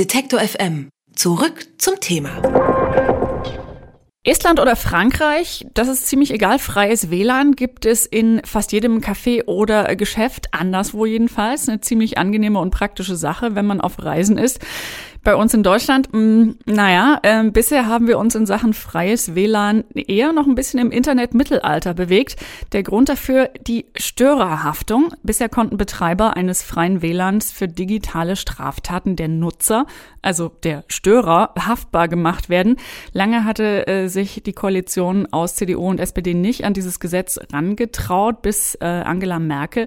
Detektor FM. Zurück zum Thema. Estland oder Frankreich, das ist ziemlich egal. Freies WLAN gibt es in fast jedem Café oder Geschäft, anderswo jedenfalls. Eine ziemlich angenehme und praktische Sache, wenn man auf Reisen ist. Bei uns in Deutschland, mh, mm, naja, äh, bisher haben wir uns in Sachen freies WLAN eher noch ein bisschen im Internet-Mittelalter bewegt. Der Grund dafür die Störerhaftung. Bisher konnten Betreiber eines freien WLANs für digitale Straftaten der Nutzer, also der Störer, haftbar gemacht werden. Lange hatte äh, sich die Koalition aus CDU und SPD nicht an dieses Gesetz rangetraut, bis äh, Angela Merkel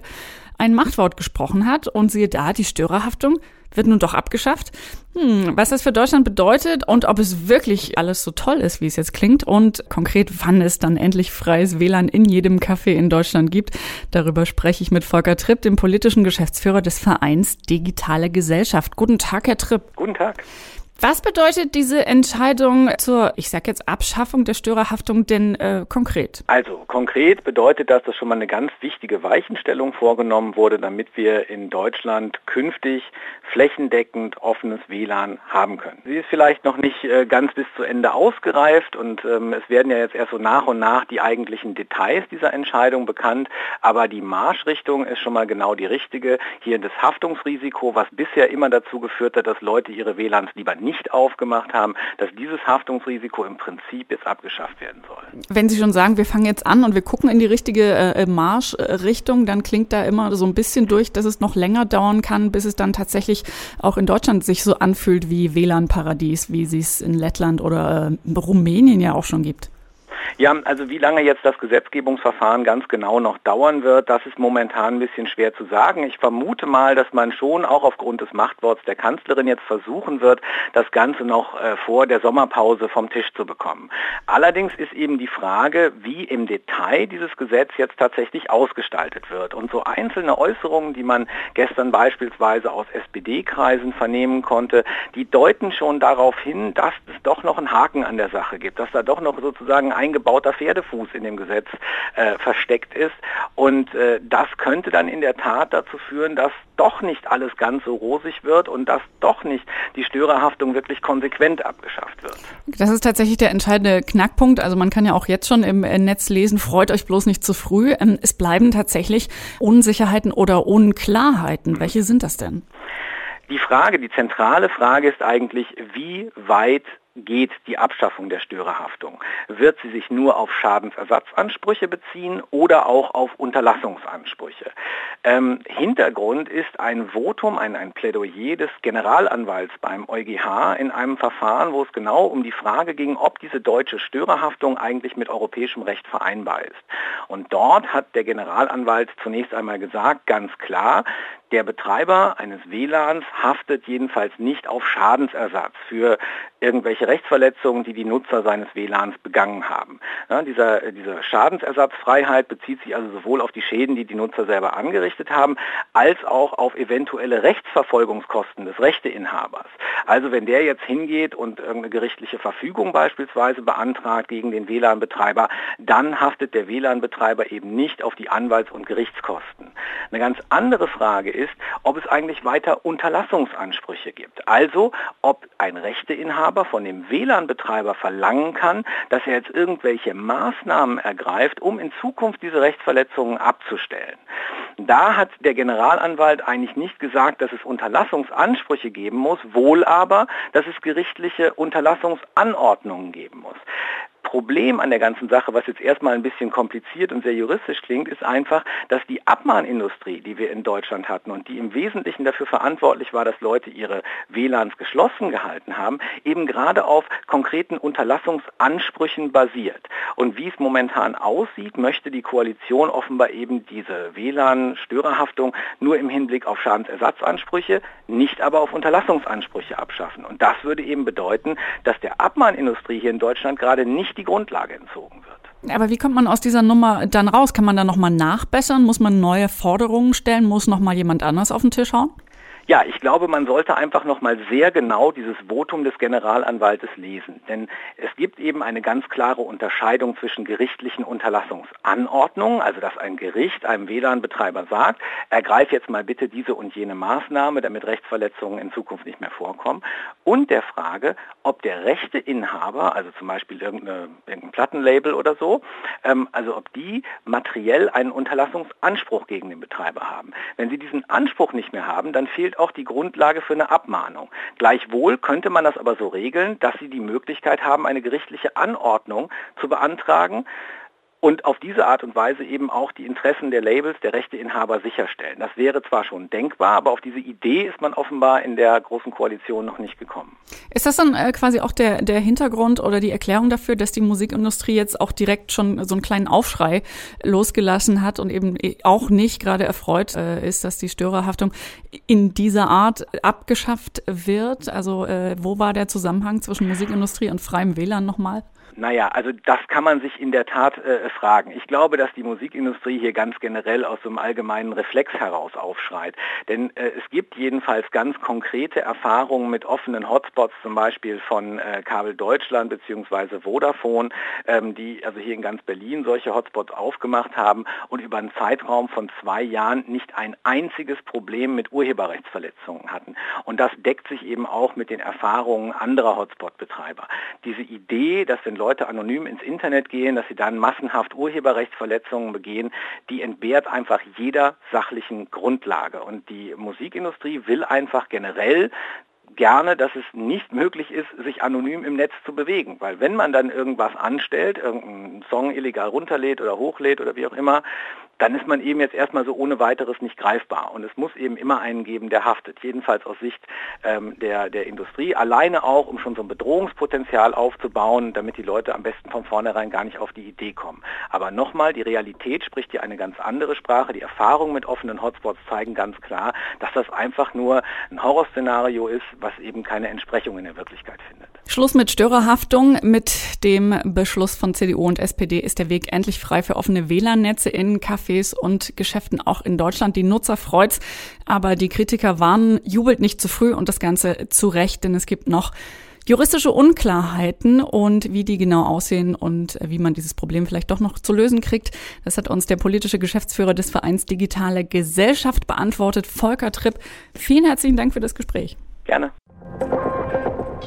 ein Machtwort gesprochen hat und siehe da, die Störerhaftung wird nun doch abgeschafft. Hm, was das für Deutschland bedeutet und ob es wirklich alles so toll ist, wie es jetzt klingt und konkret, wann es dann endlich freies WLAN in jedem Café in Deutschland gibt, darüber spreche ich mit Volker Tripp, dem politischen Geschäftsführer des Vereins Digitale Gesellschaft. Guten Tag, Herr Tripp. Guten Tag. Was bedeutet diese Entscheidung zur, ich sage jetzt, Abschaffung der Störerhaftung denn äh, konkret? Also konkret bedeutet das, dass schon mal eine ganz wichtige Weichenstellung vorgenommen wurde, damit wir in Deutschland künftig flächendeckend offenes WLAN haben können. Sie ist vielleicht noch nicht äh, ganz bis zu Ende ausgereift und ähm, es werden ja jetzt erst so nach und nach die eigentlichen Details dieser Entscheidung bekannt, aber die Marschrichtung ist schon mal genau die richtige. Hier das Haftungsrisiko, was bisher immer dazu geführt hat, dass Leute ihre WLANs lieber nicht aufgemacht haben, dass dieses Haftungsrisiko im Prinzip jetzt abgeschafft werden soll. Wenn Sie schon sagen, wir fangen jetzt an und wir gucken in die richtige äh, Marschrichtung, dann klingt da immer so ein bisschen durch, dass es noch länger dauern kann, bis es dann tatsächlich auch in Deutschland sich so anfühlt wie WLAN-Paradies, wie sie es in Lettland oder äh, Rumänien ja auch schon gibt. Ja, also wie lange jetzt das Gesetzgebungsverfahren ganz genau noch dauern wird, das ist momentan ein bisschen schwer zu sagen. Ich vermute mal, dass man schon auch aufgrund des Machtworts der Kanzlerin jetzt versuchen wird, das Ganze noch äh, vor der Sommerpause vom Tisch zu bekommen. Allerdings ist eben die Frage, wie im Detail dieses Gesetz jetzt tatsächlich ausgestaltet wird. Und so einzelne Äußerungen, die man gestern beispielsweise aus SPD-Kreisen vernehmen konnte, die deuten schon darauf hin, dass es doch noch einen Haken an der Sache gibt, dass da doch noch sozusagen eingebaut eingebauter Pferdefuß in dem Gesetz äh, versteckt ist. Und äh, das könnte dann in der Tat dazu führen, dass doch nicht alles ganz so rosig wird und dass doch nicht die Störerhaftung wirklich konsequent abgeschafft wird. Das ist tatsächlich der entscheidende Knackpunkt. Also man kann ja auch jetzt schon im äh, Netz lesen, freut euch bloß nicht zu früh. Ähm, es bleiben tatsächlich Unsicherheiten oder Unklarheiten. Welche sind das denn? Die Frage, die zentrale Frage ist eigentlich, wie weit geht die Abschaffung der Störerhaftung? Wird sie sich nur auf Schadensersatzansprüche beziehen oder auch auf Unterlassungsansprüche? Ähm, Hintergrund ist ein Votum, ein, ein Plädoyer des Generalanwalts beim EuGH in einem Verfahren, wo es genau um die Frage ging, ob diese deutsche Störerhaftung eigentlich mit europäischem Recht vereinbar ist. Und dort hat der Generalanwalt zunächst einmal gesagt, ganz klar, der Betreiber eines WLANs haftet jedenfalls nicht auf Schadensersatz für irgendwelche Rechtsverletzungen, die die Nutzer seines WLANs begangen haben. Ja, dieser, diese Schadensersatzfreiheit bezieht sich also sowohl auf die Schäden, die die Nutzer selber angerichtet haben, als auch auf eventuelle Rechtsverfolgungskosten des Rechteinhabers. Also wenn der jetzt hingeht und irgendeine gerichtliche Verfügung beispielsweise beantragt gegen den WLAN-Betreiber, dann haftet der WLAN-Betreiber eben nicht auf die Anwalts- und Gerichtskosten. Eine ganz andere Frage ist, ob es eigentlich weiter Unterlassungsansprüche gibt. Also ob ein Rechteinhaber von dem WLAN-Betreiber verlangen kann, dass er jetzt irgendwelche Maßnahmen ergreift, um in Zukunft diese Rechtsverletzungen abzustellen. Da hat der Generalanwalt eigentlich nicht gesagt, dass es Unterlassungsansprüche geben muss, wohl aber, dass es gerichtliche Unterlassungsanordnungen geben muss. Problem an der ganzen Sache, was jetzt erstmal ein bisschen kompliziert und sehr juristisch klingt, ist einfach, dass die Abmahnindustrie, die wir in Deutschland hatten und die im Wesentlichen dafür verantwortlich war, dass Leute ihre WLANs geschlossen gehalten haben, eben gerade auf konkreten Unterlassungsansprüchen basiert. Und wie es momentan aussieht, möchte die Koalition offenbar eben diese WLAN-Störerhaftung nur im Hinblick auf Schadensersatzansprüche, nicht aber auf Unterlassungsansprüche abschaffen. Und das würde eben bedeuten, dass der Abmahnindustrie hier in Deutschland gerade nicht die Grundlage entzogen wird. Aber wie kommt man aus dieser Nummer dann raus? Kann man da nochmal nachbessern? Muss man neue Forderungen stellen? Muss nochmal jemand anders auf den Tisch hauen? Ja, ich glaube, man sollte einfach noch mal sehr genau dieses Votum des Generalanwaltes lesen, denn es gibt eben eine ganz klare Unterscheidung zwischen gerichtlichen Unterlassungsanordnungen, also dass ein Gericht einem WLAN-Betreiber sagt, ergreif jetzt mal bitte diese und jene Maßnahme, damit Rechtsverletzungen in Zukunft nicht mehr vorkommen, und der Frage, ob der Rechteinhaber, also zum Beispiel irgendein Plattenlabel oder so, ähm, also ob die materiell einen Unterlassungsanspruch gegen den Betreiber haben. Wenn sie diesen Anspruch nicht mehr haben, dann fehlt auch die Grundlage für eine Abmahnung. Gleichwohl könnte man das aber so regeln, dass sie die Möglichkeit haben, eine gerichtliche Anordnung zu beantragen, und auf diese Art und Weise eben auch die Interessen der Labels, der Rechteinhaber sicherstellen. Das wäre zwar schon denkbar, aber auf diese Idee ist man offenbar in der Großen Koalition noch nicht gekommen. Ist das dann äh, quasi auch der, der Hintergrund oder die Erklärung dafür, dass die Musikindustrie jetzt auch direkt schon so einen kleinen Aufschrei losgelassen hat und eben auch nicht gerade erfreut äh, ist, dass die Störerhaftung in dieser Art abgeschafft wird? Also äh, wo war der Zusammenhang zwischen Musikindustrie und freiem WLAN nochmal? Naja, also das kann man sich in der Tat äh, fragen. Ich glaube, dass die Musikindustrie hier ganz generell aus so einem allgemeinen Reflex heraus aufschreit. Denn äh, es gibt jedenfalls ganz konkrete Erfahrungen mit offenen Hotspots, zum Beispiel von äh, Kabel Deutschland bzw. Vodafone, ähm, die also hier in ganz Berlin solche Hotspots aufgemacht haben und über einen Zeitraum von zwei Jahren nicht ein einziges Problem mit Urheberrechtsverletzungen hatten. Und das deckt sich eben auch mit den Erfahrungen anderer Hotspot-Betreiber. Diese Idee, dass wenn Leute anonym ins Internet gehen, dass sie dann massenhaft Urheberrechtsverletzungen begehen, die entbehrt einfach jeder sachlichen Grundlage. Und die Musikindustrie will einfach generell gerne, dass es nicht möglich ist, sich anonym im Netz zu bewegen. Weil wenn man dann irgendwas anstellt, irgendeinen Song illegal runterlädt oder hochlädt oder wie auch immer, dann ist man eben jetzt erstmal so ohne weiteres nicht greifbar. Und es muss eben immer einen geben, der haftet. Jedenfalls aus Sicht ähm, der, der Industrie. Alleine auch, um schon so ein Bedrohungspotenzial aufzubauen, damit die Leute am besten von vornherein gar nicht auf die Idee kommen. Aber nochmal, die Realität spricht hier eine ganz andere Sprache. Die Erfahrungen mit offenen Hotspots zeigen ganz klar, dass das einfach nur ein Horrorszenario ist, was eben keine Entsprechung in der Wirklichkeit findet. Schluss mit Störerhaftung. Mit dem Beschluss von CDU und SPD ist der Weg endlich frei für offene WLAN-Netze in Cafés und Geschäften auch in Deutschland. Die Nutzer freut's, aber die Kritiker warnen, jubelt nicht zu früh und das Ganze zu Recht, denn es gibt noch juristische Unklarheiten und wie die genau aussehen und wie man dieses Problem vielleicht doch noch zu lösen kriegt. Das hat uns der politische Geschäftsführer des Vereins Digitale Gesellschaft beantwortet, Volker Tripp. Vielen herzlichen Dank für das Gespräch. Gerne.